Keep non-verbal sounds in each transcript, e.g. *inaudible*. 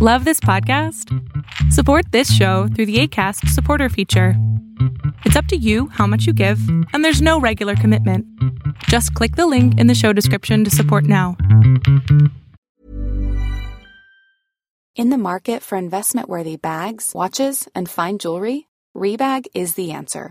Love this podcast? Support this show through the ACAST supporter feature. It's up to you how much you give, and there's no regular commitment. Just click the link in the show description to support now. In the market for investment worthy bags, watches, and fine jewelry, Rebag is the answer.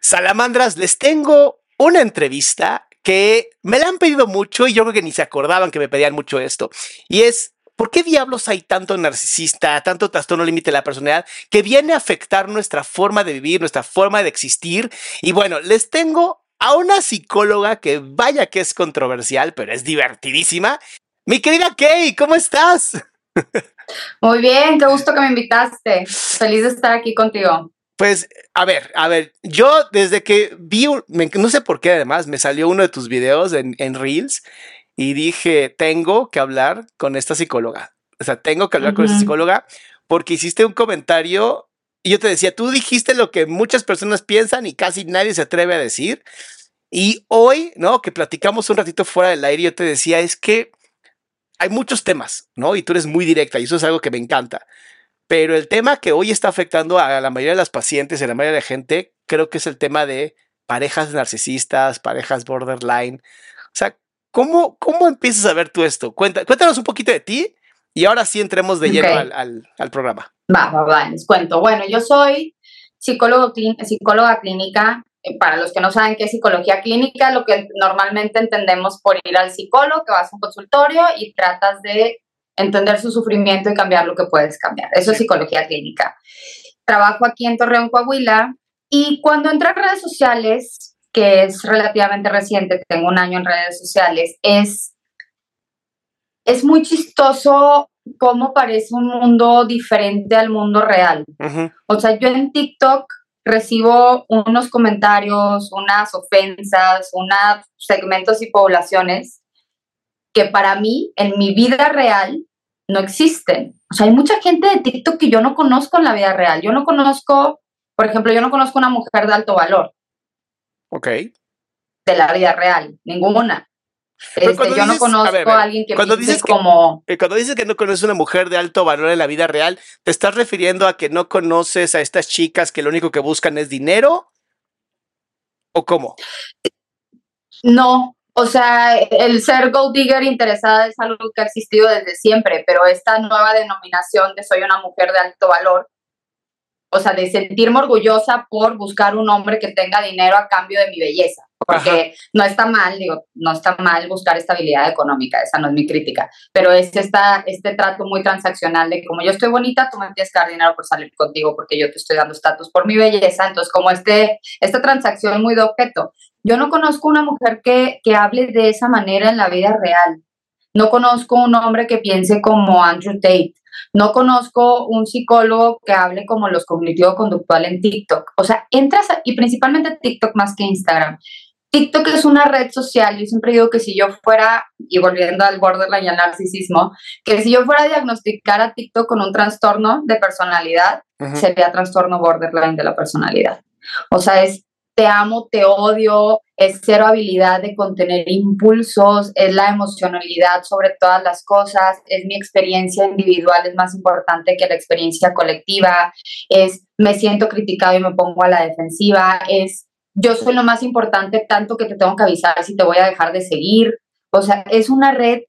Salamandras, les tengo una entrevista que me la han pedido mucho y yo creo que ni se acordaban que me pedían mucho esto. Y es, ¿por qué diablos hay tanto narcisista, tanto trastorno límite de la personalidad que viene a afectar nuestra forma de vivir, nuestra forma de existir? Y bueno, les tengo a una psicóloga que vaya que es controversial, pero es divertidísima. Mi querida Kay, ¿cómo estás? Muy bien, qué gusto que me invitaste. Feliz de estar aquí contigo. Pues, a ver, a ver, yo desde que vi, no sé por qué además, me salió uno de tus videos en, en Reels y dije, tengo que hablar con esta psicóloga. O sea, tengo que hablar con esta psicóloga porque hiciste un comentario y yo te decía, tú dijiste lo que muchas personas piensan y casi nadie se atreve a decir. Y hoy, ¿no? Que platicamos un ratito fuera del aire, yo te decía, es que hay muchos temas, ¿no? Y tú eres muy directa y eso es algo que me encanta. Pero el tema que hoy está afectando a la mayoría de las pacientes y a la mayoría de la gente, creo que es el tema de parejas narcisistas, parejas borderline. O sea, ¿cómo, cómo empiezas a ver tú esto? cuéntanos un poquito de ti y ahora sí entremos de lleno al, al, programa. Va, va, va, les cuento. Bueno, yo soy psicólogo, psicóloga clínica. Eh, para los que no saben qué es psicología clínica, lo que normalmente entendemos por ir al psicólogo, que vas a un consultorio y tratas de entender su sufrimiento y cambiar lo que puedes cambiar. Eso es psicología clínica. Trabajo aquí en Torreón, Coahuila, y cuando entré a redes sociales, que es relativamente reciente, tengo un año en redes sociales, es, es muy chistoso cómo parece un mundo diferente al mundo real. O sea, yo en TikTok recibo unos comentarios, unas ofensas, unos segmentos y poblaciones que para mí, en mi vida real, no existen. O sea, hay mucha gente de TikTok que yo no conozco en la vida real. Yo no conozco, por ejemplo, yo no conozco una mujer de alto valor. Ok. De la vida real, ninguna. Este, yo no conozco a, alguien que cuando dices como... Que, cuando dices que no conoces una mujer de alto valor en la vida real, ¿te estás refiriendo a que no conoces a estas chicas que lo único que buscan es dinero? ¿O cómo? No, o sea, el ser gold digger interesada es algo que ha existido desde siempre, pero esta nueva denominación de soy una mujer de alto valor, o sea, de sentirme orgullosa por buscar un hombre que tenga dinero a cambio de mi belleza, porque no está mal, digo, no está mal buscar estabilidad económica, esa no es mi crítica, pero es esta, este trato muy transaccional de que como yo estoy bonita, tú me tienes que dar dinero por salir contigo porque yo te estoy dando estatus por mi belleza, entonces como este, esta transacción muy de objeto. Yo no conozco una mujer que, que hable de esa manera en la vida real. No conozco un hombre que piense como Andrew Tate. No conozco un psicólogo que hable como los cognitivo-conductual en TikTok. O sea, entras y principalmente TikTok más que Instagram. TikTok es una red social. Yo siempre digo que si yo fuera, y volviendo al borderline y al narcisismo, que si yo fuera a diagnosticar a TikTok con un trastorno de personalidad, sería trastorno borderline de la personalidad. O sea, es te amo, te odio, es cero habilidad de contener impulsos, es la emocionalidad sobre todas las cosas, es mi experiencia individual, es más importante que la experiencia colectiva, es me siento criticado y me pongo a la defensiva, es yo soy lo más importante tanto que te tengo que avisar si te voy a dejar de seguir. O sea, es una red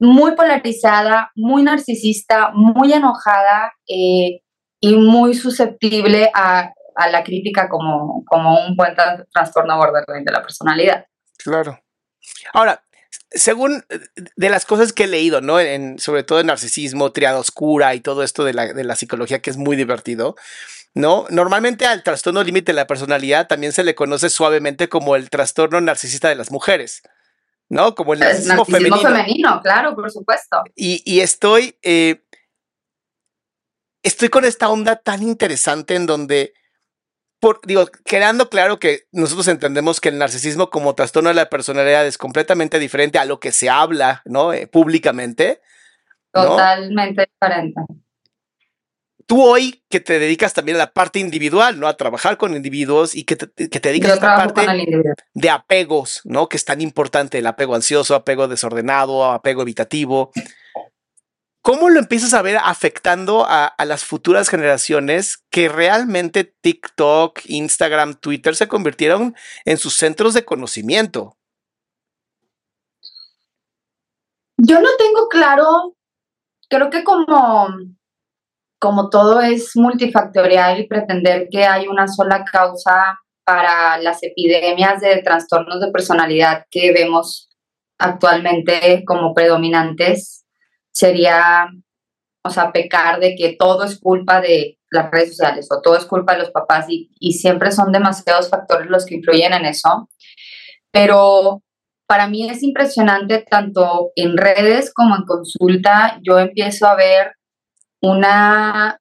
muy polarizada, muy narcisista, muy enojada eh, y muy susceptible a, a, la crítica como, como un buen trastorno borderline de la personalidad. Claro. Ahora, según de las cosas que he leído, ¿no? En, sobre todo en narcisismo, triada oscura y todo esto de la, de la psicología que es muy divertido, ¿no? Normalmente al trastorno límite de la personalidad también se le conoce suavemente como el trastorno narcisista de las mujeres, ¿no? Como el narcisismo, femenino. femenino. claro, por supuesto. Y, y estoy, eh, estoy con esta onda tan interesante en donde por, digo, quedando claro que nosotros entendemos que el narcisismo como trastorno de la personalidad es completamente diferente a lo que se habla, ¿no? Eh, públicamente. Totalmente diferente. Tú hoy que te dedicas también a la parte individual, ¿no? A trabajar con individuos y que te, que te dedicas a esta parte de apegos, ¿no? Que es tan importante, el apego ansioso, apego desordenado, apego evitativo. ¿Cómo lo empiezas a ver afectando a, las futuras generaciones que realmente TikTok, Instagram, Twitter se convirtieron en sus centros de conocimiento? Yo no tengo claro, creo que como, como todo es multifactorial y pretender que hay una sola causa para las epidemias de trastornos de personalidad que vemos actualmente como predominantes, sería, o sea, pecar de que todo es culpa de las redes sociales o todo es culpa de los papás y, y siempre son demasiados factores los que influyen en eso. Pero para mí es impresionante tanto en redes como en consulta, yo empiezo a ver una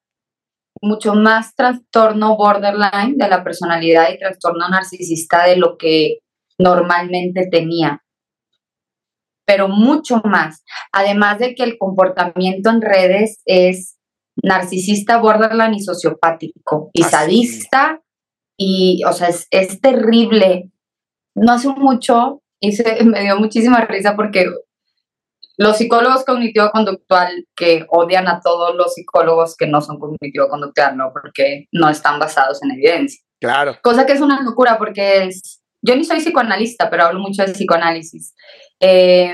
mucho más trastorno borderline de la personalidad y trastorno narcisista de lo que normalmente tenía pero mucho más. Además de que el comportamiento en redes es narcisista, borderline y sociopático y sadista y, o sea, es, es, terrible. No hace mucho, se, *laughs* me dio muchísima risa porque los psicólogos cognitivo-conductual que odian a todos los psicólogos que no son cognitivo-conductual, ¿no? Porque no están basados en evidencia. Claro. Cosa que es una locura porque es, yo ni soy psicoanalista, pero hablo mucho de psicoanálisis. Eh,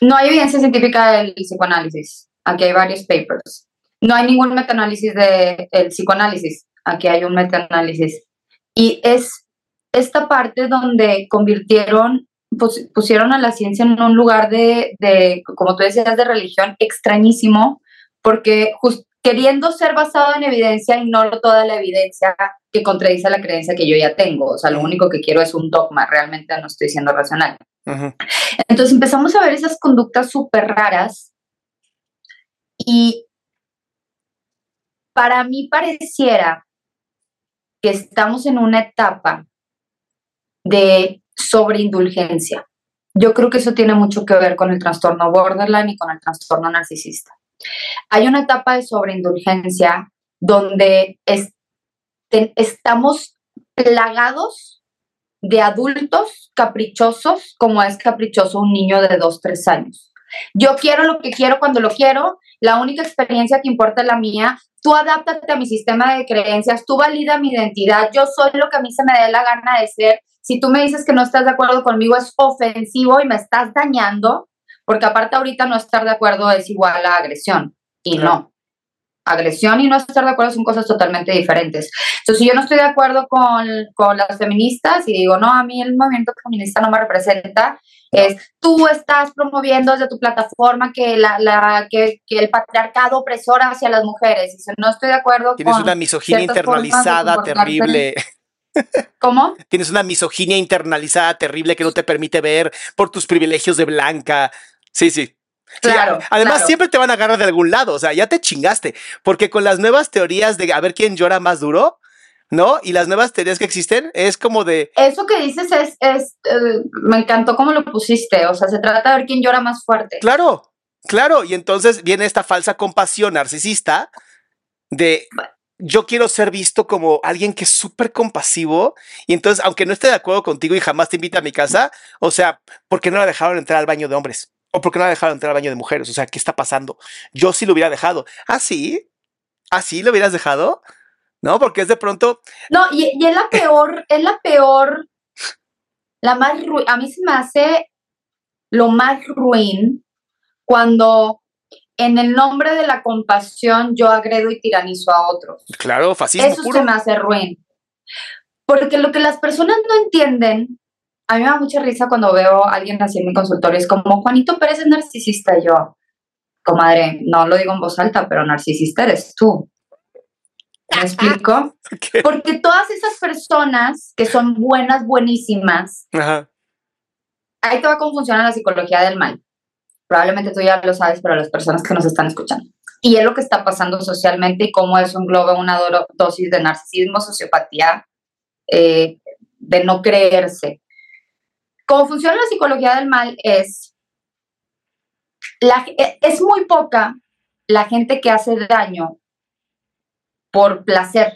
no hay evidencia científica del psicoanálisis. Aquí hay varios papers. No hay ningún metaanálisis del psicoanálisis. Aquí hay un metaanálisis. Y es esta parte donde convirtieron, pusieron a la ciencia en un lugar de, de como tú decías, de religión extrañísimo, porque just, queriendo ser basado en evidencia, ignoro toda la evidencia que contradice la creencia que yo ya tengo. O sea, lo único que quiero es un dogma, realmente no estoy siendo racional. Entonces empezamos a ver esas conductas súper raras y para mí pareciera que estamos en una etapa de sobreindulgencia. Yo creo que eso tiene mucho que ver con el trastorno borderline y con el trastorno narcisista. Hay una etapa de sobreindulgencia donde estamos plagados de adultos caprichosos como es caprichoso un niño de 2, 3 años. Yo quiero lo que quiero cuando lo quiero, la única experiencia que importa es la mía, tú adáptate a mi sistema de creencias, tú valida mi identidad, yo soy lo que a mí se me dé la gana de ser. Si tú me dices que no estás de acuerdo conmigo es ofensivo y me estás dañando, porque aparte ahorita no estar de acuerdo es igual a agresión y no. Agresión y no estar de acuerdo son cosas totalmente diferentes. Entonces, si yo no estoy de acuerdo con, con las feministas y digo, no, a mí el movimiento feminista no me representa, es tú estás promoviendo desde tu plataforma que, la, la, que, que, el patriarcado opresor hacia las mujeres. No estoy de acuerdo Tienes una misoginia internalizada terrible. *laughs* ¿Cómo? Tienes una misoginia internalizada terrible que no te permite ver por tus privilegios de blanca. Sí, sí. Claro. además, siempre te van a agarrar de algún lado. O sea, ya te chingaste. Porque con las nuevas teorías de a ver quién llora más duro, ¿no? Y las nuevas teorías que existen es como de. Eso que dices es. es eh, me encantó cómo lo pusiste. O sea, se trata de ver quién llora más fuerte. Claro, claro. Y entonces viene esta falsa compasión narcisista de yo quiero ser visto como alguien que es súper compasivo y entonces, aunque no esté de acuerdo contigo y jamás te invita a mi casa, o sea, ¿por qué no la dejaron entrar al baño de hombres? ¿O por qué no la dejaron entrar al baño de mujeres? O sea, ¿qué está pasando? Yo sí lo hubiera dejado. ¿Ah, sí? ¿Ah, sí lo hubieras dejado? No, porque es de pronto... No, y, y es la peor, *laughs* es la peor, la más, a mí se me hace lo más ruin cuando en el nombre de la compasión yo agredo y tiranizo a otros. Claro, fascismo Eso puro. se me hace ruin. Porque lo que las personas no entienden, a mí me da mucha risa cuando veo a alguien así en mi consultorio, es como, Juanito Pérez es narcisista, y yo, comadre, no lo digo en voz alta, pero narcisista eres tú. ¿Me explico? *laughs* ¿Qué? Porque todas esas personas que son buenas, buenísimas, Ajá. ahí te va cómo funciona la psicología del mal. Probablemente tú ya lo sabes, pero las personas que nos están escuchando. Y es lo que está pasando socialmente y cómo eso engloba una do- dosis de narcisismo, sociopatía, eh, de no creerse. Cómo funciona la psicología del mal es, e- es muy poca la gente que hace daño por placer.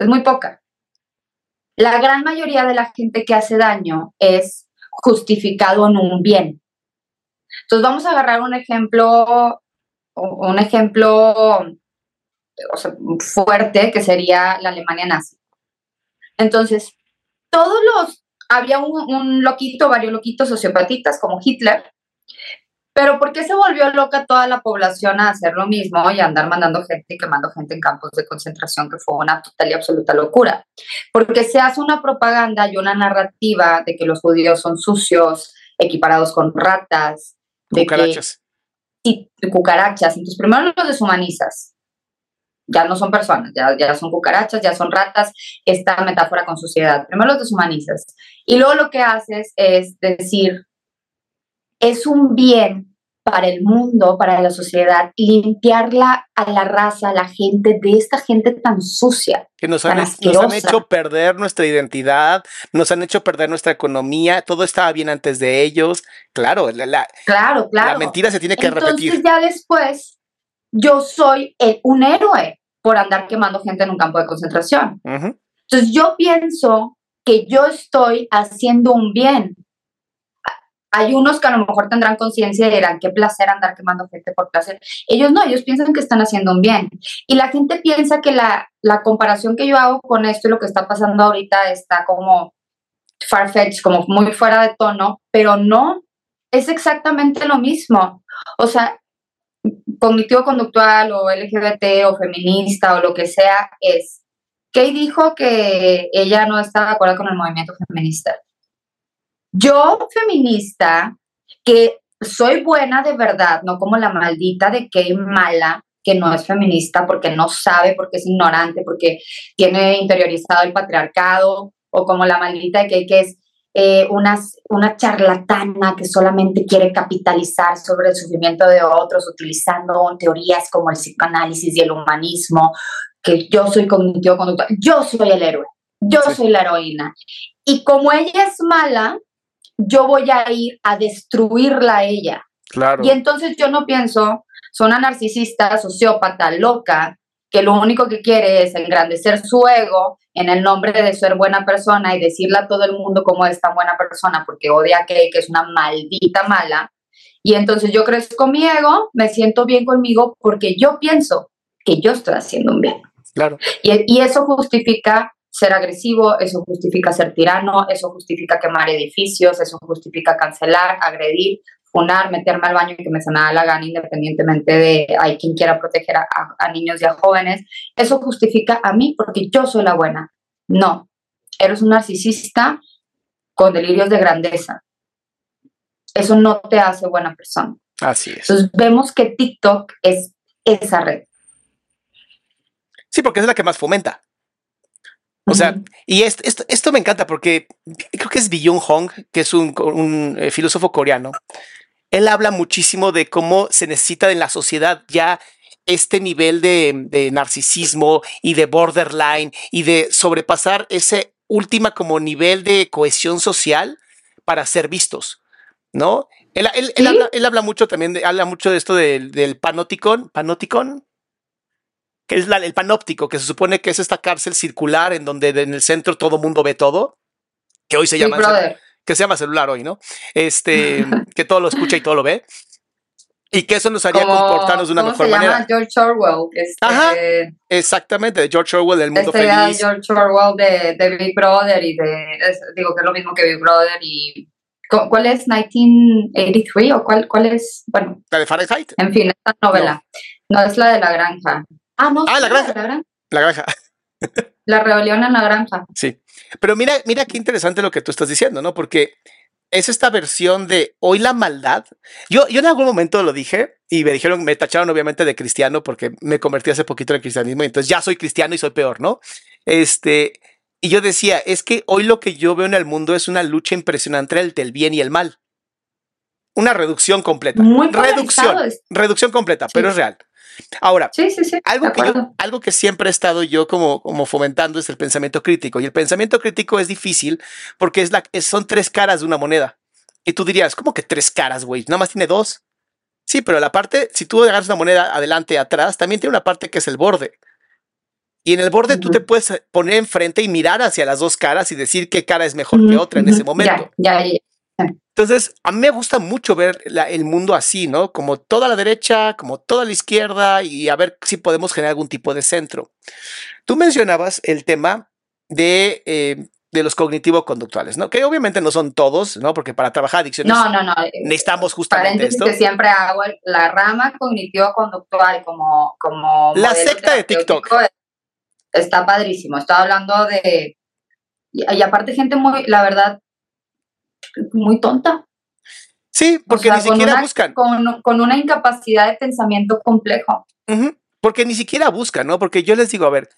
Es muy poca. La gran mayoría de la gente que hace daño es justificado en un bien. Entonces vamos a agarrar un ejemplo, un ejemplo fuerte que sería la Alemania nazi. Entonces, todos los, había un, un loquito, varios loquitos sociopatistas como Hitler, pero ¿por qué se volvió loca toda la población a hacer lo mismo y a andar mandando gente y quemando gente en campos de concentración, que fue una total y absoluta locura? Porque se hace una propaganda y una narrativa de que los judíos son sucios, equiparados con ratas, de Cucarachas. que y cucarachas. Entonces, primero los deshumanizas. Ya no son personas, ya, ya son cucarachas, ya son ratas, esta metáfora con suciedad. Primero los deshumanizas. Y luego lo que haces es decir, es un bien para el mundo, para la sociedad, limpiarla a la raza, a la gente, de esta gente tan sucia. Que nos han, nos hecho perder nuestra identidad, nos han hecho perder nuestra economía, todo estaba bien antes de ellos. Claro, la, la- Claro, claro. la mentira se tiene que Entonces repetir. ya después, yo soy el- un héroe por andar quemando gente en un campo de concentración. Ujú. Entonces yo pienso que yo estoy haciendo un bien. Hay unos que a lo mejor tendrán conciencia y dirán, qué placer andar quemando gente por placer. Ellos no, ellos piensan que están haciendo un bien. Y la gente piensa que la, la comparación que yo hago con esto y lo que está pasando ahorita está como farfetch, como muy fuera de tono, pero no, es exactamente lo mismo. O sea, cognitivo-conductual o LGBT o feminista o lo que sea es, Kay dijo que ella no estaba de acuerdo con el movimiento feminista. Yo, feminista, que soy buena de verdad, no como la maldita de Kay mala, que no es feminista porque no sabe, porque es ignorante, porque tiene interiorizado el patriarcado, o como la maldita de Kay que es eh, una, una charlatana que solamente quiere capitalizar sobre el sufrimiento de otros utilizando teorías como el psicoanálisis y el humanismo, que yo soy cognitivo conductual, yo soy el héroe, yo Sí. soy la heroína. Y como ella es mala, yo voy a ir a destruirla a ella. Claro. Y entonces yo no pienso, soy una narcisista, sociópata, loca, que lo único que quiere es engrandecer su ego en el nombre de ser buena persona y decirle a todo el mundo cómo es tan buena persona porque odia a Kay, que es una maldita mala. Y entonces yo crezco mi ego, me siento bien conmigo porque yo pienso que yo estoy haciendo un bien. Claro. Y, y eso justifica ser agresivo, eso justifica ser tirano, eso justifica quemar edificios, eso justifica cancelar, agredir, meterme al baño y que me da la gana independientemente de hay quien quiera proteger a, niños y a jóvenes. Eso justifica a mí porque yo soy la buena. No, eres un narcisista con delirios de grandeza. Eso no te hace buena persona. Así es. Entonces vemos que TikTok es esa red. Sí, porque es la que más fomenta. O sea, y esto, esto, esto me encanta porque creo que es Byung Hong, que es un, un, eh, filósofo coreano. Él habla muchísimo de cómo se necesita en la sociedad ya este nivel de, de narcisismo y de borderline y de sobrepasar ese última como nivel de cohesión social para ser vistos, ¿no? Él, él- él Sí. habla, él habla mucho también, de, habla mucho de esto del, del panopticon, panopticon, que es la- el panóptico, que se supone que es esta cárcel circular en donde en el centro todo mundo ve todo, que hoy se llama. Que se llama celular hoy, ¿no? Este, *laughs* que todo lo escucha y todo lo ve. Y que eso nos haría Como- comportarnos de una ¿cómo mejor se llama? manera. George Orwell. Este, Ajá. Exactamente, de George Orwell, El Mundo de Feliz. George Orwell de, de Big Brother y de, es- digo que es lo mismo que Big Brother y ¿Cuál es 1983 o cuál, cuál es? Bueno. La de Fahrenheit. En fin, esta novela. No, es la de la granja. Ah, no. Ah, la granja. La granja. La granja. La rebelión en la granja. Sí. Pero mira, mira qué interesante lo que tú estás diciendo, ¿no? Porque es esta versión de hoy la maldad. Yo, yo en algún momento lo dije y me dijeron, me tacharon obviamente de cristiano porque me convertí hace poquito en cristianismo y entonces ya soy cristiano y soy peor, ¿no? Este, y yo decía, es que hoy lo que yo veo en el mundo es una lucha impresionante entre el bien y el mal. Una reducción completa. Muy reducción, reducción completa, pero es real. Ahora, sí, sí, sí, algo, que algo que siempre he estado yo como, como fomentando es el pensamiento crítico. Y el pensamiento crítico es difícil porque es la, son tres caras de una moneda. Y tú dirías, ¿cómo que tres caras, güey? Nada más tiene dos. Sí, pero la parte, si tú agarras una moneda adelante y atrás, también tiene una parte que es el borde. Y en el borde tú te puedes poner enfrente y mirar hacia las dos caras y decir qué cara es mejor que otra en ese momento. Ya, ya, Entonces, a mí me gusta mucho ver el mundo así, ¿no? Como toda la derecha, como toda la izquierda y a ver si podemos generar algún tipo de centro. Tú mencionabas el tema de, eh, de los cognitivo-conductuales, ¿no? Que obviamente no son todos, ¿no? Porque para trabajar adicciones no, no, no. necesitamos justamente esto. que siempre hago la rama cognitivo-conductual como, como la secta de TikTok está padrísimo. Estaba hablando de. Y, aparte, gente muy, la verdad, muy tonta. Sí, porque ni siquiera buscan. Con, una incapacidad de pensamiento complejo. Porque ni siquiera buscan, ¿no? Porque yo les digo, a ver,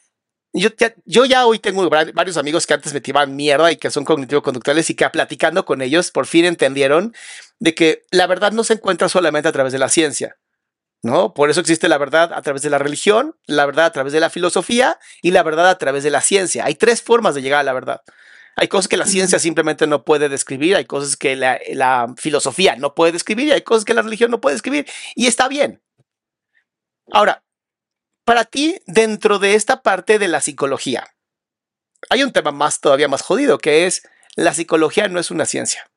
yo ya, yo ya hoy tengo varios amigos que antes me tiraban mierda y que son cognitivo-conductuales y que platicando con ellos por fin entendieron de que la verdad no se encuentra solamente a través de la ciencia. ¿no? Por eso existe la verdad a través de la religión, la verdad a través de la filosofía y la verdad a través de la ciencia. Hay tres formas de llegar a la verdad. Hay cosas que la ciencia simplemente no puede describir, hay cosas que la, filosofía no puede describir y hay cosas que la religión no puede describir. Y está bien. Ahora, para ti, dentro de esta parte de la psicología, hay un tema más todavía más jodido, que es la psicología no es una ciencia.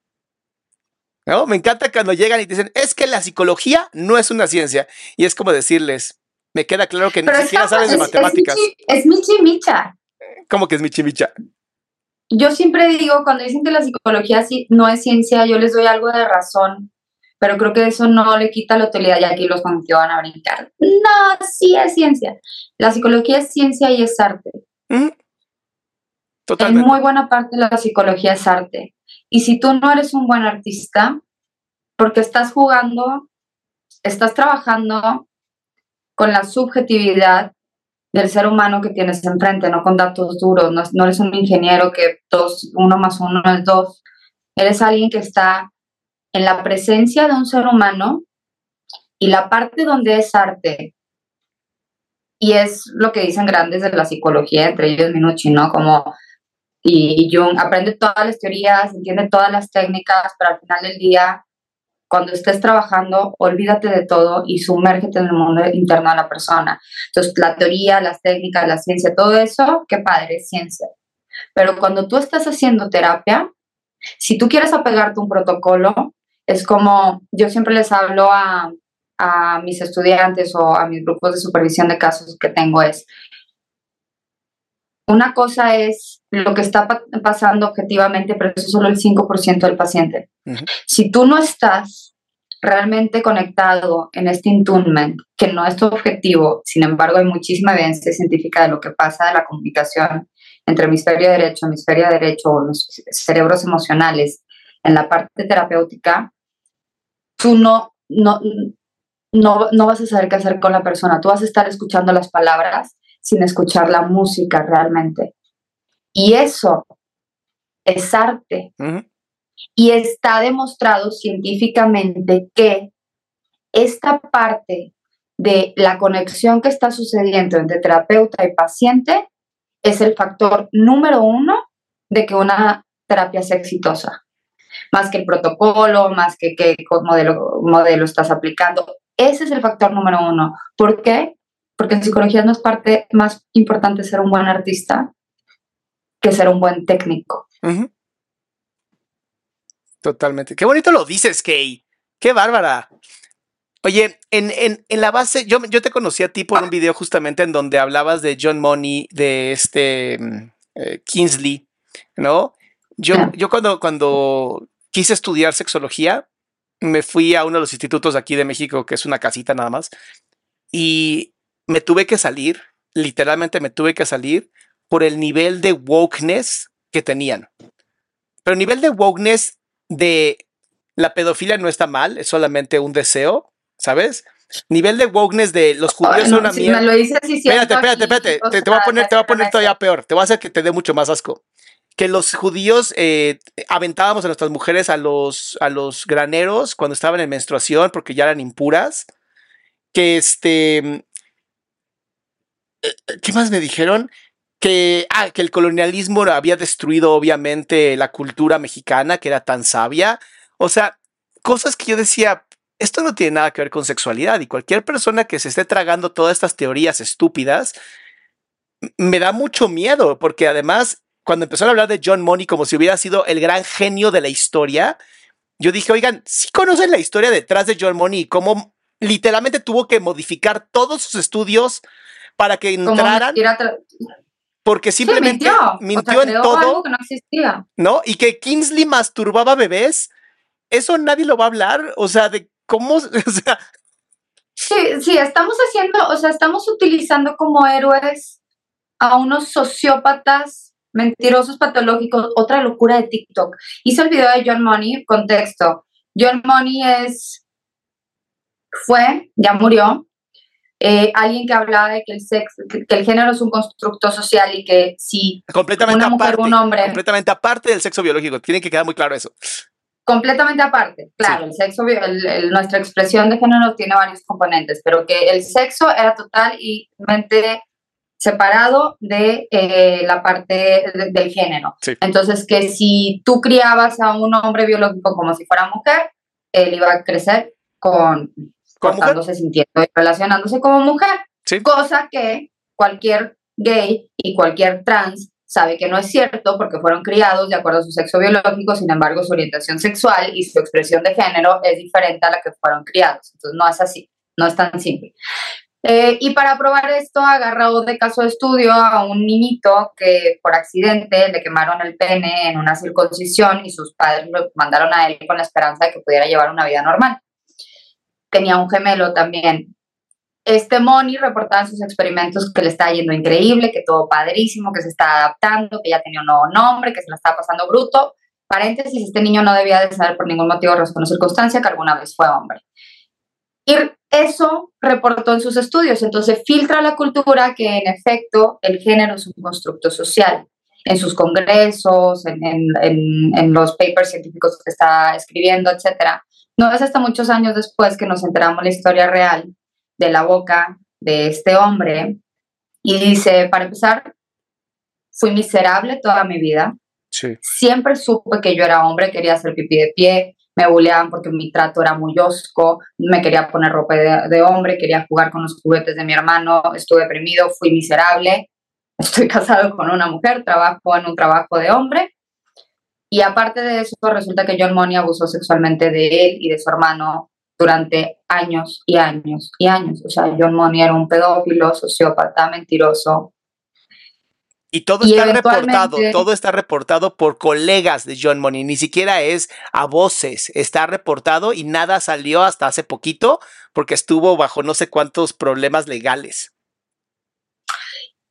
¿No? Me encanta cuando llegan y dicen, es que la psicología no es una ciencia. Y es como decirles, me queda claro que ni siquiera sabes de matemáticas. Es Michi Micha. ¿Cómo que es Michi Micha? Yo siempre digo, cuando dicen que la psicología no es ciencia, yo les doy algo de razón, pero creo que eso no le quita la utilidad y aquí los que van a brincar. No, sí es ciencia. La psicología es ciencia y es arte. Totalmente. En muy buena parte de la psicología es arte. Y si tú no eres un buen artista, porque estás jugando, estás trabajando con la subjetividad del ser humano que tienes enfrente, no con datos duros, no, eres un ingeniero que dos, uno más uno es dos, eres alguien que está en la presencia de un ser humano y la parte donde es arte, y es lo que dicen grandes de la psicología, entre ellos Minucci, ¿no? Como y Jung aprende todas las teorías, entiende todas las técnicas, pero al final del día, cuando estés trabajando, olvídate de todo y sumérgete en el mundo interno de la persona. Entonces, la teoría, las técnicas, la ciencia, todo eso, qué padre, es ciencia. Pero cuando tú estás haciendo terapia, si tú quieres apegarte a un protocolo, es como yo siempre les hablo a, a mis estudiantes o a mis grupos de supervisión de casos que tengo es, una cosa es lo que está pasando objetivamente, pero eso es solo el 5% del paciente. Si tú no estás realmente conectado en este intunement, que no es tu objetivo, sin embargo hay muchísima evidencia científica de lo que pasa de la comunicación entre hemisferio derecho, hemisferio derecho o los cerebros emocionales en la parte terapéutica, tú no, no, no, no vas a saber qué hacer con la persona, tú vas a estar escuchando las palabras sin escuchar la música realmente. Y eso es arte. Y está demostrado científicamente que esta parte de la conexión que está sucediendo entre terapeuta y paciente es el factor número uno de que una terapia sea exitosa. Más que el protocolo, más que qué modelo, modelo estás aplicando. Ese es el factor número uno. ¿Por qué? porque en psicología no es parte más importante ser un buen artista que ser un buen técnico. Totalmente. Qué bonito lo dices, Kay. Qué bárbara. Oye, en, en, la base, yo, yo te conocí a ti por un video justamente en donde hablabas de John Money, de este mm, eh, Kingsley, ¿no? Yo, yo cuando, cuando quise estudiar sexología. Me fui a uno de los institutos aquí de México, que es una casita nada más, y me tuve que salir, literalmente me tuve que salir por el nivel de wokeness que tenían. Pero el nivel de wokeness de la pedofilia no está mal, es solamente un deseo, ¿sabes? Nivel de wokeness de los judíos son una si mierda. me lo dices Espérate, espérate, espérate. Te, te voy a poner, te voy a poner todavía peor. Te voy a hacer que te dé mucho más asco. Que los judíos eh, aventábamos a nuestras mujeres a los, a los graneros cuando estaban en menstruación porque ya eran impuras. Que este. eh, ¿Qué más me dijeron? Que, ah, que el colonialismo había destruido obviamente la cultura mexicana que era tan sabia. O sea, cosas que yo decía, esto no tiene nada que ver con sexualidad y cualquier persona que se esté tragando todas estas teorías estúpidas me da mucho miedo porque además cuando empezaron a hablar de John Money como si hubiera sido el gran genio de la historia, yo dije, oigan, ¿sí conocen la historia detrás de John Money y cómo literalmente tuvo que modificar todos sus estudios para que entraran? Porque Sí, simplemente mintió. mintió, O sea, en todo. algo que no existía. ¿no? Y que Kingsley masturbaba bebés, eso nadie lo va a hablar, o sea, de cómo, *laughs* o sea, Sí, sí, estamos haciendo, o sea, estamos utilizando como héroes a unos sociópatas mentirosos patológicos, otra locura de TikTok. Hice el video de John Money, contexto. John Money es, fue, ya murió, eh, alguien que hablaba de que el sexo, que, que el género es un constructo social y que si completamente una mujer aparte, un hombre, completamente aparte del sexo biológico, tiene que quedar muy claro eso. completamente aparte. Claro, el sexo, el- el- nuestra expresión de género tiene varios componentes, pero que el sexo era totalmente separado de eh, la parte de- del género. Sí. Entonces, que si tú criabas a un hombre biológico como si fuera mujer, él iba a crecer con. Portándose, sintiendo y relacionándose como mujer. Sí. Cosa que cualquier gay y cualquier trans sabe que no es cierto porque fueron criados de acuerdo a su sexo biológico, sin embargo su orientación sexual y su expresión de género es diferente a la que fueron criados. Entonces no es así, no es tan simple. Eh, y para probar esto, agarró de caso de estudio a un niñito que por accidente le quemaron el pene en una circuncisión y sus padres lo mandaron a él con la esperanza de que pudiera llevar una vida normal. Tenía un gemelo también. Este Moni reportaba en sus experimentos que le estaba yendo increíble, que todo padrísimo, que se está adaptando, que ya tenía un nuevo nombre, que se la estaba pasando bruto. Paréntesis, este niño no debía de saber por ningún motivo, razón o circunstancia que alguna vez fue hombre. Y eso reportó en sus estudios. Entonces filtra la cultura que en efecto el género es un constructo social. En sus congresos, en, en, en, en los papers científicos que está escribiendo, etc. No es hasta muchos años después que nos enteramos la historia real de la boca de este hombre. Y dice, para empezar, fui miserable toda mi vida. Sí. Siempre supe que yo era hombre, quería hacer pipí de pie, me buleaban porque mi trato era muy osco, me quería poner ropa de, de, hombre, quería jugar con los juguetes de mi hermano, estuve deprimido, fui miserable, estoy *laughs* casado con una mujer, trabajo en un trabajo de hombre. Y aparte de eso, resulta que John Money abusó sexualmente de él y de su hermano durante años y años y años. O sea, John Money era un pedófilo, sociópata, mentiroso, y todo y está reportado, todo está reportado por colegas de John Money, ni siquiera es a voces, está reportado y nada salió hasta hace poquito porque estuvo bajo no sé cuántos problemas legales.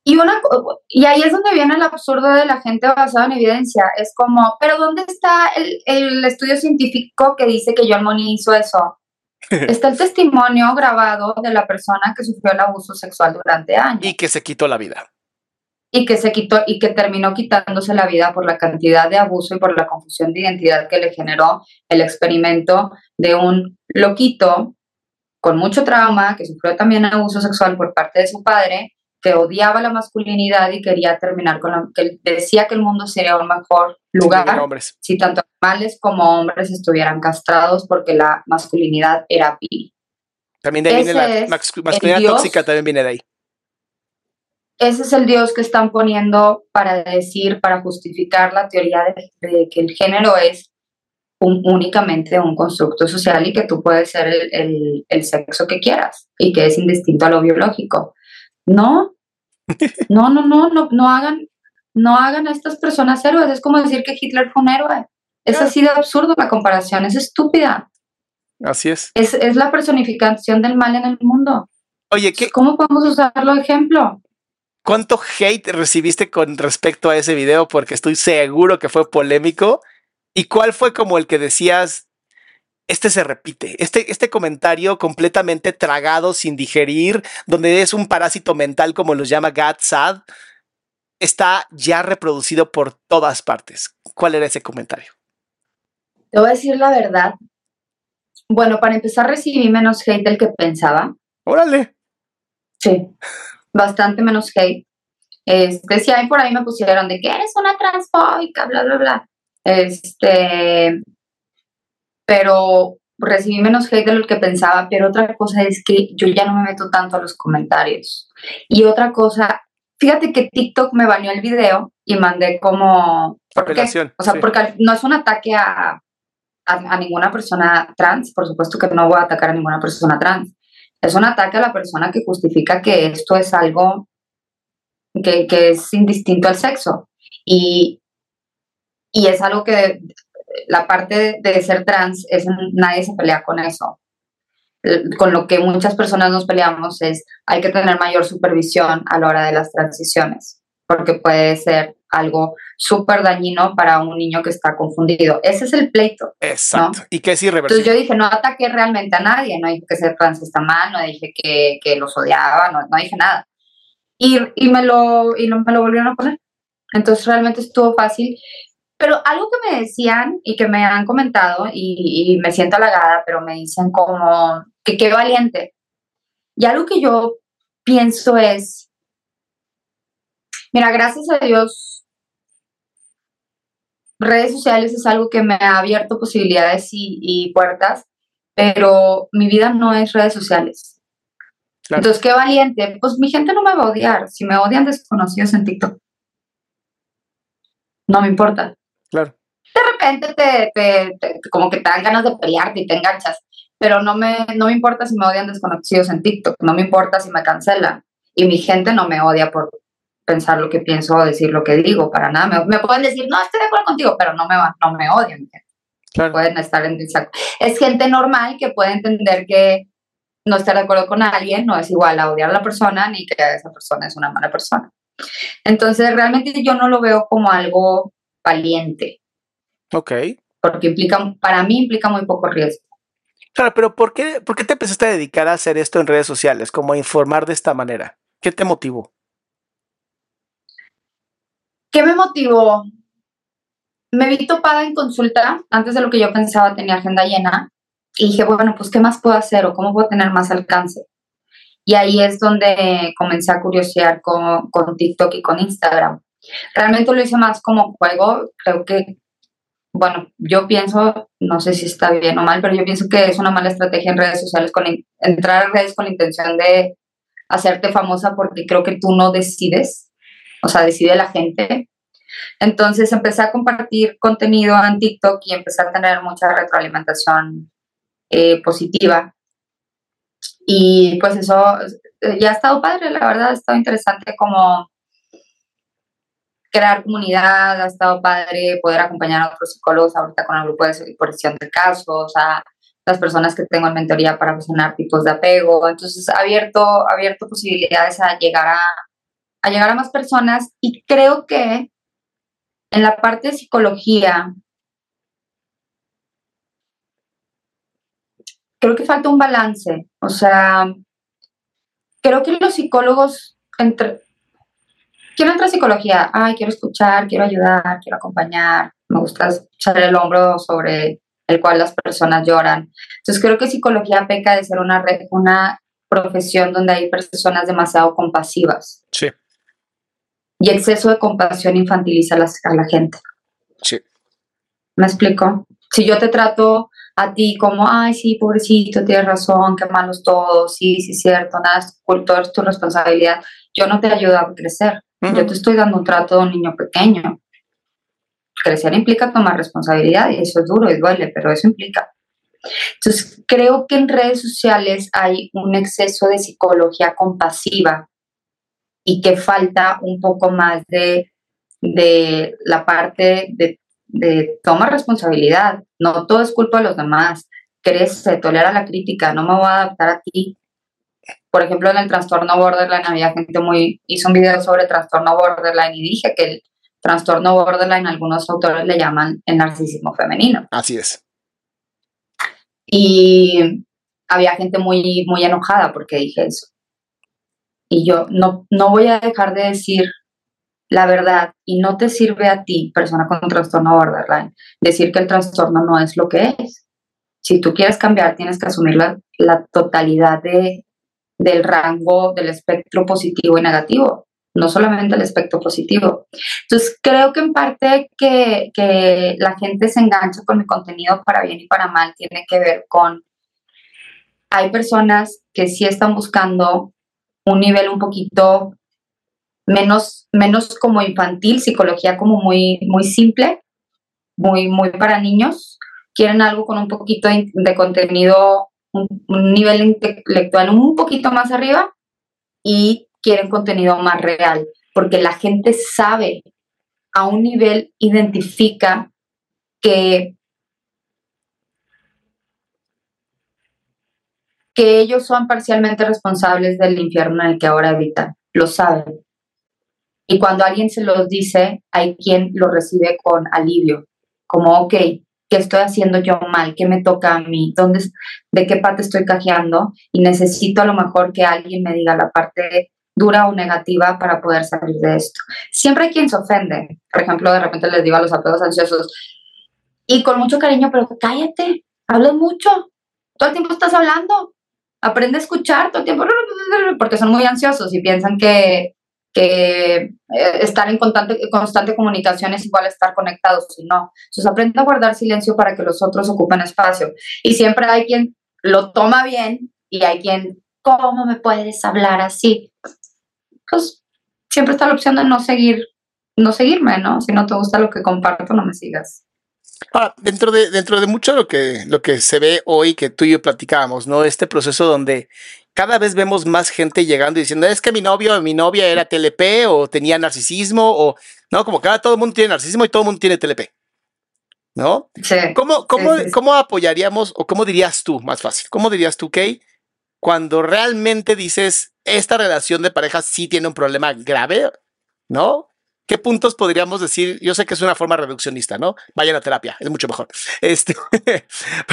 Y, una, y ahí es donde viene el absurdo de la gente basada en evidencia. Es como, pero ¿dónde está el, el estudio científico que dice que John Money hizo eso? *laughs* Está el testimonio grabado de la persona que sufrió el abuso sexual durante años. Y que se quitó la vida y que se quitó y que terminó quitándose la vida por la cantidad de abuso y por la confusión de identidad que le generó el experimento de un loquito con mucho trauma que sufrió también abuso sexual por parte de su padre que odiaba la masculinidad y quería terminar con la, que decía que el mundo sería un mejor lugar si tanto animales como hombres estuvieran castrados porque la masculinidad era vil. También de ahí viene la masculinidad tóxica también viene de ahí ese es el Dios que están poniendo para decir, para justificar la teoría de, de que el género es un, únicamente un constructo social y que tú puedes ser el, el, el, sexo que quieras y que es indistinto a lo biológico. No, no, no, no, no, no hagan, no hagan a estas personas héroes. Es como decir que Hitler fue un héroe. Es así de absurdo la comparación, es estúpida. Así es. Es, es la personificación del mal en el mundo. Oye, ¿qué, ¿cómo podemos usarlo de ejemplo? ¿Cuánto hate recibiste con respecto a ese video? Porque estoy seguro que fue polémico. ¿Y cuál fue como el que decías, este se repite, este, este comentario completamente tragado, sin digerir, donde es un parásito mental, como los llama Gad Sad, está ya reproducido por todas partes. ¿Cuál era ese comentario? Te voy a decir la verdad. Bueno, para empezar, recibí menos hate del que pensaba. Órale. Sí, bastante menos hate. Este, si hay por ahí me pusieron de que eres una transfóbica, bla, bla, bla. Este, pero recibí menos hate de lo que pensaba, pero otra cosa es que yo ya no me meto tanto a los comentarios. Y otra cosa, fíjate que TikTok me baneó el video y mandé como... ¿por qué? O sea, porque no es un ataque a, a, ninguna persona trans, por supuesto que no voy a atacar a ninguna persona trans. Es un ataque a la persona que justifica que esto es algo que, que es indistinto al sexo. Y, y es algo que la parte de, ser trans, es, nadie se pelea con eso. Con lo que muchas personas nos peleamos es, hay que tener mayor supervisión a la hora de las transiciones, porque puede ser algo súper dañino para un niño que está confundido. Ese es el pleito. Exacto. Y que es irreversible. Entonces yo dije, no ataqué realmente a nadie, no dije que ser trans está mal, no dije que, que los odiaba, no, no dije nada. Y, y, me, lo, y me lo volvieron a poner. Entonces realmente estuvo fácil. Pero algo que me decían y que me han comentado, y, y me siento halagada, pero me dicen como que qué valiente. Y algo que yo pienso es, mira, gracias a Dios, redes sociales es algo que me ha abierto posibilidades y, y puertas, pero mi vida no es redes sociales. Entonces, qué valiente. Pues mi gente no me va a odiar. Si me odian desconocidos en TikTok, no me importa. Claro. De repente te, como que te dan ganas de pelearte y te enganchas, pero no me, no me importa si me odian desconocidos en TikTok, no me importa si me cancelan. Y mi gente no me odia por pensar lo que pienso o decir lo que digo, para nada. Me, pueden decir, no, estoy de acuerdo contigo, pero no me, no me odian. Claro. Pueden estar en Es gente normal que puede entender que no estar de acuerdo con alguien no es igual a odiar a la persona ni que esa persona es una mala persona. Entonces, realmente yo no lo veo como algo valiente. Ok. Porque implica, para mí implica muy poco riesgo. Claro, pero ¿por qué, ¿por qué te empezaste a dedicar a hacer esto en redes sociales? Como a informar de esta manera. ¿Qué te motivó? ¿Qué me motivó? Me vi topada en consulta, antes de lo que yo pensaba tenía agenda llena, y dije, bueno, pues ¿qué más puedo hacer o cómo puedo tener más alcance? Y ahí es donde comencé a curiosear con, con TikTok y con Instagram. Realmente lo hice más como juego, creo que, bueno, yo pienso, no sé si está bien o mal, pero yo pienso que es una mala estrategia en redes sociales con entrar a redes con la intención de hacerte famosa porque creo que tú no decides, o sea, decide la gente. Entonces empecé a compartir contenido en TikTok y empecé a tener mucha retroalimentación eh, positiva. Y pues eso ya ha estado padre, la verdad, ha estado interesante como crear comunidad, ha estado padre poder acompañar a otros psicólogos ahorita con el grupo de exposición de casos, a las personas que tengo en mentoría para fusionar tipos de apego. Entonces, ha abierto, abierto posibilidades a llegar a, a llegar a más personas y creo que en la parte de psicología, creo que falta un balance. O sea, creo que los psicólogos entre, quiero entrar a psicología, ay, quiero escuchar, quiero ayudar, quiero acompañar, me gusta echar el hombro sobre el cual las personas lloran. Entonces creo que psicología peca de ser una, una profesión donde hay personas demasiado compasivas. Sí. Y exceso de compasión infantiliza a la, a la gente. Sí. ¿Me explico? Si yo te trato a ti como, ay, sí, pobrecito, tienes razón, qué malos todos, sí, sí, cierto, nada, es todo es tu responsabilidad, yo no te ayudo a crecer. Yo te estoy dando un trato de un niño pequeño. Crecer implica tomar responsabilidad y eso es duro y duele, pero eso implica. Entonces, creo que en redes sociales hay un exceso de psicología compasiva y que falta un poco más de, de la parte de, de responsabilidad, no todo es culpa de los demás, crece, tolera la crítica, no me voy a adaptar a ti. Por ejemplo, en el trastorno borderline había gente muy, hizo un video sobre trastorno borderline y dije que el trastorno borderline algunos autores le llaman el narcisismo femenino. Así es. Y había gente muy, muy enojada porque dije eso. Y yo no, no voy a dejar de decir la verdad y no te sirve a ti, persona con trastorno borderline, decir que el trastorno no es lo que es. Si tú quieres cambiar, tienes que asumir la, la totalidad de, del rango del espectro positivo y negativo, no solamente el espectro positivo. Entonces, creo que en parte que, que la gente se engancha con mi contenido para bien y para mal tiene que ver con, hay personas que sí están buscando un nivel un poquito menos, menos como infantil, psicología como muy, muy simple, muy, muy para niños. Quieren algo con un poquito de, contenido, un, nivel intelectual un poquito más arriba y quieren contenido más real, porque la gente sabe, a un nivel identifica que, que ellos son parcialmente responsables del infierno en el que ahora habitan, lo saben. Y cuando alguien se los dice, hay quien lo recibe con alivio, como, ok, ¿qué estoy haciendo yo mal? ¿Qué me toca a mí? ¿Dónde, ¿De qué parte estoy cajeando? Y necesito a lo mejor que alguien me diga la parte dura o negativa para poder salir de esto. Siempre hay quien se ofende. Por ejemplo, de repente les digo a los apegos ansiosos, y con mucho cariño, pero cállate, hablas mucho, todo el tiempo estás hablando, aprende a escuchar todo el tiempo, porque son muy ansiosos y piensan que que eh, estar en constante, constante comunicación es igual estar conectados, si no. Entonces aprende a guardar silencio para que los otros ocupen espacio. Y siempre hay quien lo toma bien y hay quien, ¿cómo me puedes hablar así? Pues siempre está la opción de no seguir, no seguirme, ¿no? Si no te gusta lo que comparto, no me sigas. Ahora, dentro de, dentro de mucho lo que, lo que se ve hoy que tú y yo platicábamos, ¿no? Este proceso donde cada vez vemos más gente llegando y diciendo, es que mi novio o mi novia era TLP o tenía narcisismo o, no, como que ahora todo el mundo tiene narcisismo y todo el mundo tiene TLP. ¿No? Sí. ¿Cómo, cómo, ¿Cómo apoyaríamos o cómo dirías tú, más fácil, cómo dirías tú, Kay, cuando realmente dices, esta relación de pareja sí tiene un problema grave, ¿no? ¿Qué puntos podríamos decir? Yo sé que es una forma reduccionista, ¿no? Vayan a terapia, es mucho mejor. Este, *laughs*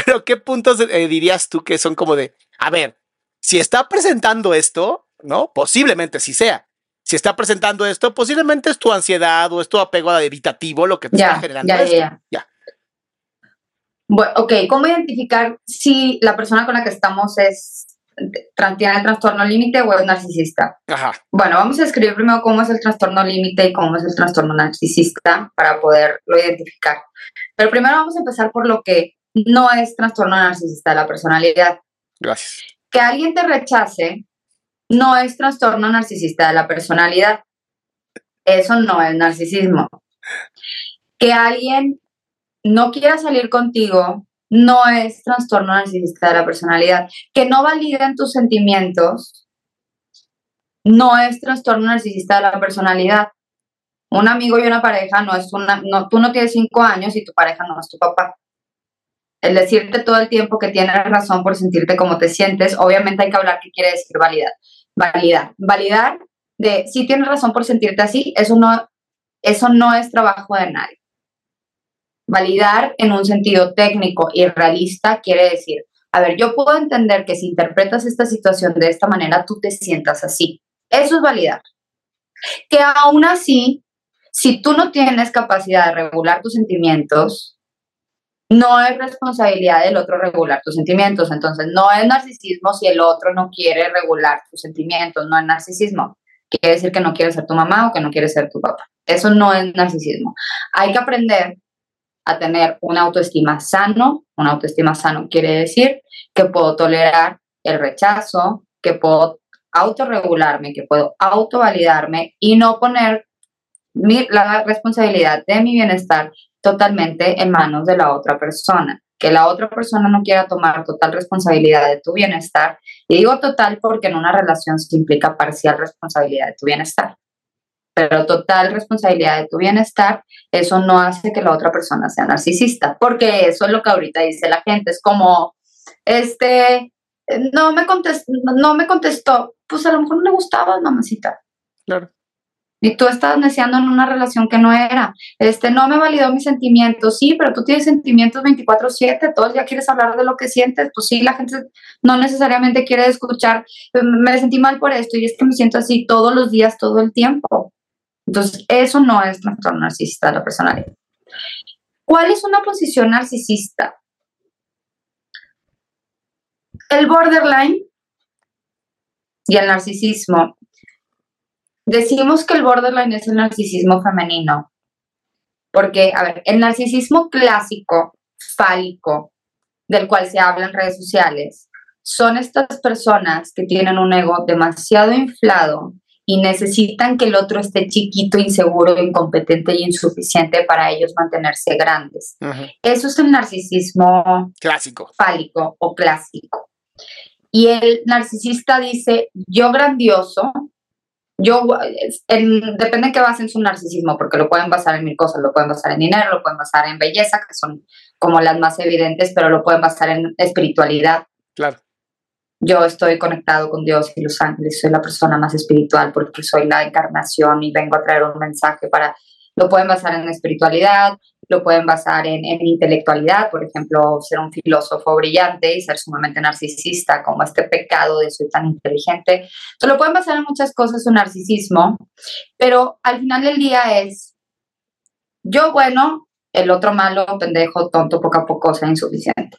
pero ¿qué puntos eh, dirías tú que son como de, a ver, si está presentando esto, ¿no? Posiblemente sí sea. Si está presentando esto, posiblemente es tu ansiedad o es tu apego evitativo lo que te está generando ya, esto. Ya, ya. Bueno, ok, ¿cómo identificar si la persona con la que estamos es tiene el trastorno límite o es narcisista? Ajá. Bueno, vamos a escribir primero cómo es el trastorno límite y cómo es el trastorno narcisista para poderlo identificar. Pero primero vamos a empezar por lo que no es trastorno narcisista de la personalidad. Gracias que alguien te rechace no es trastorno narcisista de la personalidad. Eso no es narcisismo. Que alguien no quiera salir contigo no es trastorno narcisista de la personalidad. Que no validen tus sentimientos no es trastorno narcisista de la personalidad. Un amigo y una pareja no es una, no, tú no tienes cinco años y tu pareja no es tu papá el decirte todo el tiempo que tienes razón por sentirte como te sientes, obviamente hay que hablar qué quiere decir validar. Validar. Validar de si tienes razón por sentirte así, eso no, eso no es trabajo de nadie. Validar en un sentido técnico y realista quiere decir, a ver, yo puedo entender que si interpretas esta situación de esta manera, tú te sientas así. Eso es validar. Que aún así, si tú no tienes capacidad de regular tus sentimientos, no es responsabilidad del otro regular tus sentimientos. Entonces, no es narcisismo si el otro no quiere regular tus sentimientos, no es narcisismo. Quiere decir que no quiere ser tu mamá o que no quiere ser tu papá. Eso no es narcisismo. Hay que aprender a tener una autoestima sano. Una autoestima sano quiere decir que puedo tolerar el rechazo, que puedo autorregularme, que puedo autovalidarme y no poner la responsabilidad de mi bienestar totalmente en manos de la otra persona. Que la otra persona no quiera tomar total responsabilidad de tu bienestar. Y digo total porque en una relación se implica parcial responsabilidad de tu bienestar. pero total responsabilidad de tu bienestar, eso no hace que la otra persona sea narcisista, porque eso es lo que ahorita dice la gente, es como, este, no me contestó, no me contestó, pues a lo mejor no le gustaba, mamacita. Claro. Y tú estás deseando en una relación que no era. Este, no me validó mis sentimientos. Sí, pero tú tienes sentimientos 24/7, todo el día quieres hablar de lo que sientes. Pues sí, la gente no necesariamente quiere escuchar, me sentí mal por esto y es que me siento así todos los días, todo el tiempo. Entonces, eso no es trastorno narcisista de la personalidad. ¿Cuál es una posición narcisista? El borderline y el narcisismo Decimos que el borderline es el narcisismo femenino, porque, a ver, el narcisismo clásico, fálico, del cual se habla en redes sociales, son estas personas que tienen un ego demasiado inflado y necesitan que el otro esté chiquito, inseguro, incompetente y insuficiente para ellos mantenerse grandes. Eso es el narcisismo clásico. Fálico o clásico. Y el narcisista dice, yo grandioso, yo, depende de qué basen su narcisismo, porque lo pueden basar en mil cosas, lo pueden basar en dinero, lo pueden basar en belleza, que son como las más evidentes, pero lo pueden basar en espiritualidad. Claro. Yo estoy conectado con Dios y los ángeles, soy la persona más espiritual porque soy la encarnación y vengo a traer un mensaje para, lo pueden basar en espiritualidad, lo pueden basar en, intelectualidad, por ejemplo, ser un filósofo brillante y ser sumamente narcisista, como este pecado de soy tan inteligente. Entonces, lo pueden basar en muchas cosas, su narcisismo, pero al final del día es yo bueno, el otro malo, pendejo, tonto, poco a poco, sea insuficiente.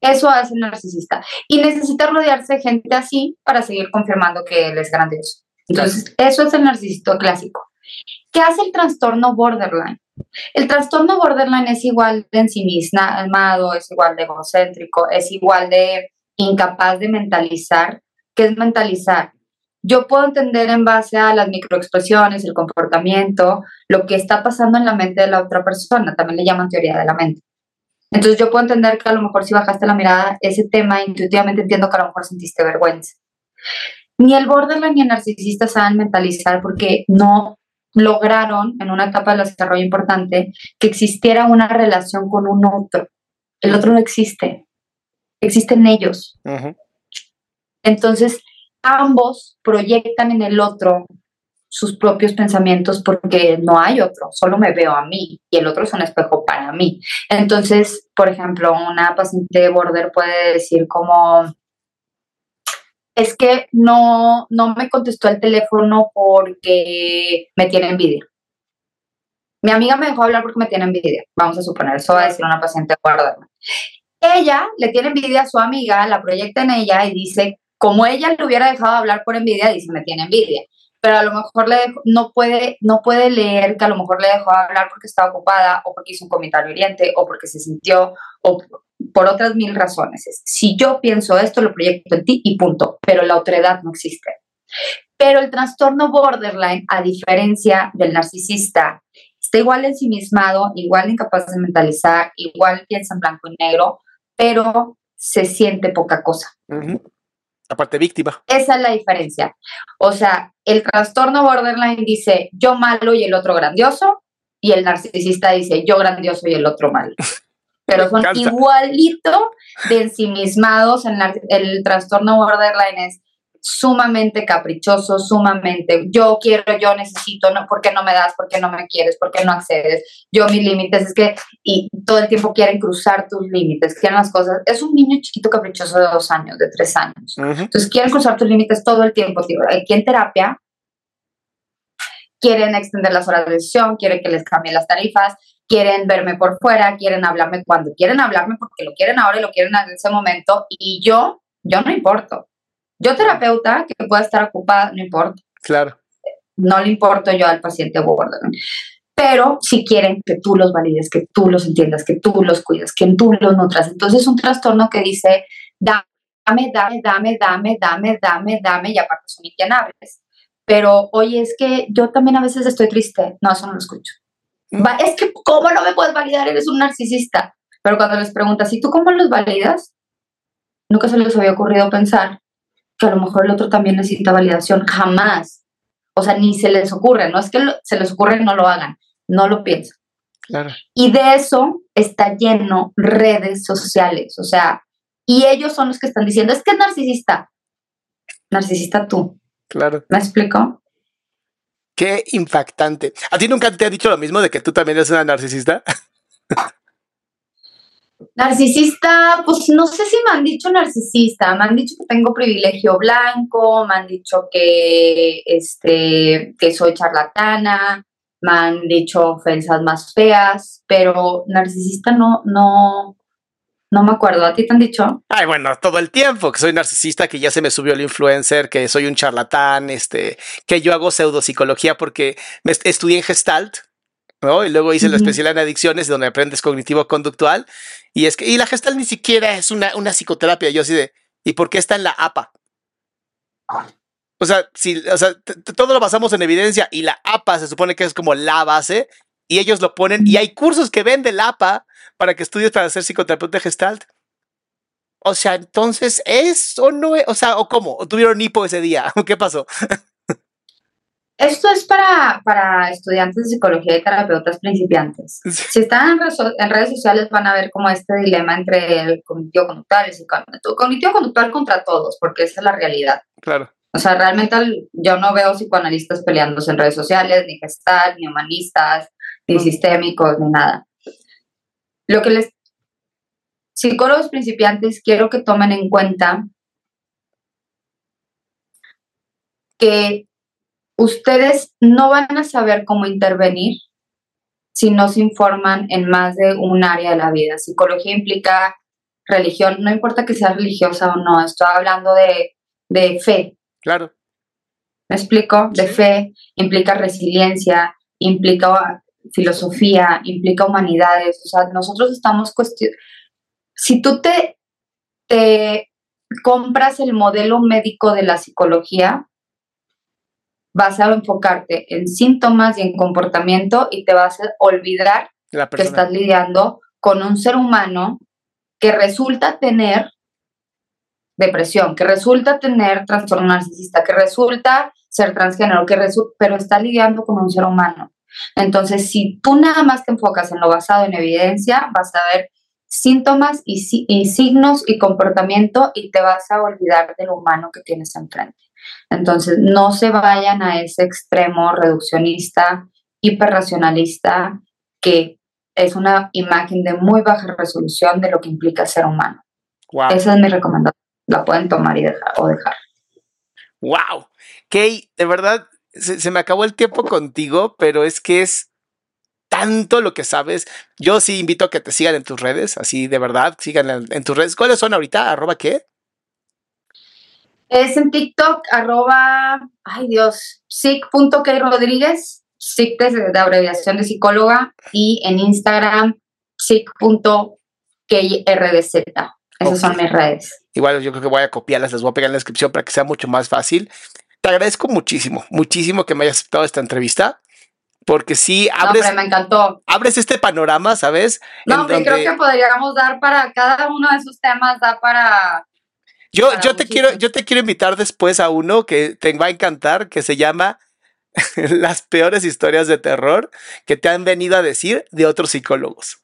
Eso hace el narcisista. Y necesita rodearse de gente así para seguir confirmando que él es grandioso. Entonces, eso es el narcisista clásico. ¿Qué hace el trastorno borderline? El trastorno borderline es igual de ensimismado, es igual de egocéntrico, es igual de incapaz de mentalizar. ¿Qué es mentalizar? Yo puedo entender en base a las microexpresiones, el comportamiento, lo que está pasando en la mente de la otra persona. También le llaman teoría de la mente. Entonces yo puedo entender que a lo mejor si bajaste la mirada, ese tema intuitivamente entiendo que a lo mejor sentiste vergüenza. Ni el borderline ni el narcisista saben mentalizar porque no lograron en una etapa del desarrollo importante que existiera una relación con un otro. El otro no existe, existen ellos. Entonces, ambos proyectan en el otro sus propios pensamientos porque no hay otro, solo me veo a mí y el otro es un espejo para mí. Entonces, por ejemplo, una paciente de border puede decir como, es que no, no me contestó el teléfono porque me tiene envidia. Mi amiga me dejó hablar porque me tiene envidia. Vamos a suponer, eso va a decir una paciente guardada. Ella le tiene envidia a su amiga, la proyecta en ella y dice, como ella le hubiera dejado hablar por envidia, dice, me tiene envidia. Pero a lo mejor le no, puede, no puede leer que a lo mejor le dejó hablar porque estaba ocupada o porque hizo un comentario hiriente o porque se sintió o por otras mil razones. Si yo pienso esto, lo proyecto en ti y punto, pero la otredad no existe. Pero el trastorno borderline, a diferencia del narcisista, está igual ensimismado, igual incapaz de mentalizar, igual piensa en blanco y negro, pero se siente poca cosa. Aparte víctima. Esa es la diferencia. O sea, el trastorno borderline dice yo malo y el otro grandioso, y el narcisista dice yo grandioso y el otro malo. *laughs* pero son igualito de ensimismados en el trastorno borderline es sumamente caprichoso, sumamente yo quiero, yo necesito, no, ¿por qué no me das? ¿Por qué no me quieres? ¿Por qué no accedes? Yo mis límites es que y todo el tiempo quieren cruzar tus límites, quieren las cosas. Es un niño chiquito caprichoso de dos años, de tres años. Entonces quieren cruzar tus límites todo el tiempo. Tío. Aquí en terapia quieren extender las horas de sesión, quieren que les cambien las tarifas, quieren verme por fuera, quieren hablarme cuando quieren hablarme porque lo quieren ahora y lo quieren en ese momento y yo, yo no importo. Yo terapeuta que pueda estar ocupada, no importa. Claro. No le importo yo al paciente borderline. Pero si quieren que tú los valides, que tú los entiendas, que tú los cuidas, que tú los nutras. Entonces es un trastorno que dice, dame, dame, dame, dame, dame, dame, dame, y aparte son inquienables. Pero, oye, es que yo también a veces estoy triste. No, eso no lo escucho es que, ¿cómo no me puedes validar? Eres un narcisista. Pero cuando les preguntas, ¿y tú cómo los validas? Nunca se les había ocurrido pensar que a lo mejor el otro también necesita validación. Jamás. O sea, ni se les ocurre, no es que se les ocurre no lo hagan, no lo piensan. Claro. Y de eso está lleno redes sociales, o sea, y ellos son los que están diciendo, es que es narcisista. Narcisista tú. Claro. ¿Me explico? Qué impactante. ¿A ti nunca te ha dicho lo mismo de que tú también eres una narcisista? *laughs* Narcisista, pues no sé si me han dicho narcisista, me han dicho que tengo privilegio blanco, me han dicho que, este, que soy charlatana, me han dicho ofensas más feas, pero narcisista no, no, no me acuerdo. ¿A ti te han dicho? Ay, bueno, todo el tiempo que soy narcisista, que ya se me subió el influencer, que soy un charlatán, este, que yo hago pseudopsicología porque me estudié en Gestalt, ¿no? Y luego hice la especial en adicciones, donde aprendes cognitivo-conductual. Y es que, y la Gestalt ni siquiera es una, una psicoterapia. Yo así de, ¿y por qué está en la APA? O sea, si, o sea, todo lo basamos en evidencia y la APA se supone que es como la base y ellos lo ponen y hay cursos que venden la APA para que estudies para ser psicoterapeuta gestalt. O sea, entonces, ¿es o no es? O sea, ¿o cómo? ¿O tuvieron hipo ese día? *laughs* ¿Qué pasó? *laughs* Esto es para, para estudiantes de psicología y terapeutas principiantes. Si están en, redes sociales van a ver como este dilema entre el cognitivo conductual y el psicoanalítico. Cognitivo conductual contra todos, porque esa es la realidad. Claro. O sea, realmente yo no veo psicoanalistas peleándose en redes sociales, ni gestal, ni humanistas, ni sistémicos, ni nada. Lo que les, psicólogos principiantes, quiero que tomen en cuenta que ustedes no van a saber cómo intervenir si no se informan en más de un área de la vida. Psicología implica religión, no importa que sea religiosa o no, estoy hablando de, de fe. Claro. ¿Me explico? De fe, implica resiliencia, implica filosofía, implica humanidades, o sea, nosotros estamos cuestionando, si tú te, te compras el modelo médico de la psicología, vas a enfocarte en síntomas y en comportamiento y te vas a olvidar que estás lidiando con un ser humano que resulta tener depresión, que resulta tener trastorno narcisista, que resulta ser transgénero, que pero está lidiando con un ser humano. Entonces, si tú nada más te enfocas en lo basado en evidencia, vas a ver síntomas y, signos y comportamiento y te vas a olvidar de lo humano que tienes enfrente. Entonces, no se vayan a ese extremo reduccionista, hiperracionalista, que es una imagen de muy baja resolución de lo que implica ser humano. Esa es mi recomendación. La pueden tomar y dejar o dejar. Wow. Kay, de verdad, se, me acabó el tiempo contigo, pero es que es tanto lo que sabes. Yo sí invito a que te sigan en tus redes, así de verdad, sigan en, tus redes. ¿Cuáles son ahorita? ¿Arroba qué? Es en TikTok, arroba, ay Dios, sic.krodríguez, sic de, abreviación de psicóloga, y en Instagram, sic.krdz. Esas son mis redes. Igual yo creo que voy a copiarlas, las voy a pegar en la descripción para que sea mucho más fácil te agradezco muchísimo, muchísimo que me hayas aceptado esta entrevista. Porque sí abres. me encantó. Abres este panorama, ¿sabes? No, creo que podríamos dar para cada uno de esos temas, da para. Yo, yo te quiero, yo te quiero invitar después a uno que te va a encantar, que se llama *laughs* Las peores historias de terror que te han venido a decir de otros psicólogos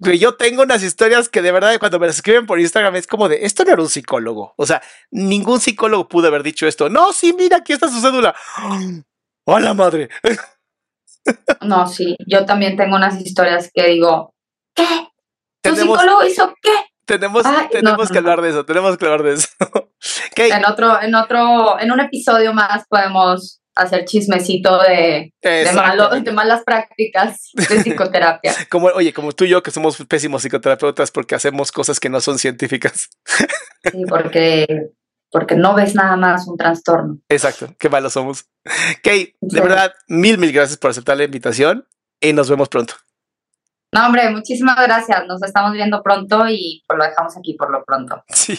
yo tengo unas historias que de verdad cuando me las escriben por Instagram es como de, esto no era un psicólogo. O sea, ningún psicólogo pudo haber dicho esto. No, sí, mira, aquí está su cédula. *gasps* ¡Hola, madre! *laughs* No, sí, yo también tengo unas historias que digo, ¿qué? ¿Tu psicólogo hizo qué? Tenemos, tenemos que hablar de eso, tenemos que hablar de eso. *laughs* En otro, en otro, en un episodio más podemos hacer chismecito de, de, malas prácticas de *laughs* psicoterapia. como, oye, como tú y yo que somos pésimos psicoterapeutas porque hacemos cosas que no son científicas. sí, porque, porque no ves nada más un trastorno. Exacto, qué malos somos. Kay, de verdad, mil, mil gracias por aceptar la invitación y nos vemos pronto. No, hombre, muchísimas gracias. Nos estamos viendo pronto y pues lo dejamos aquí por lo pronto. Sí.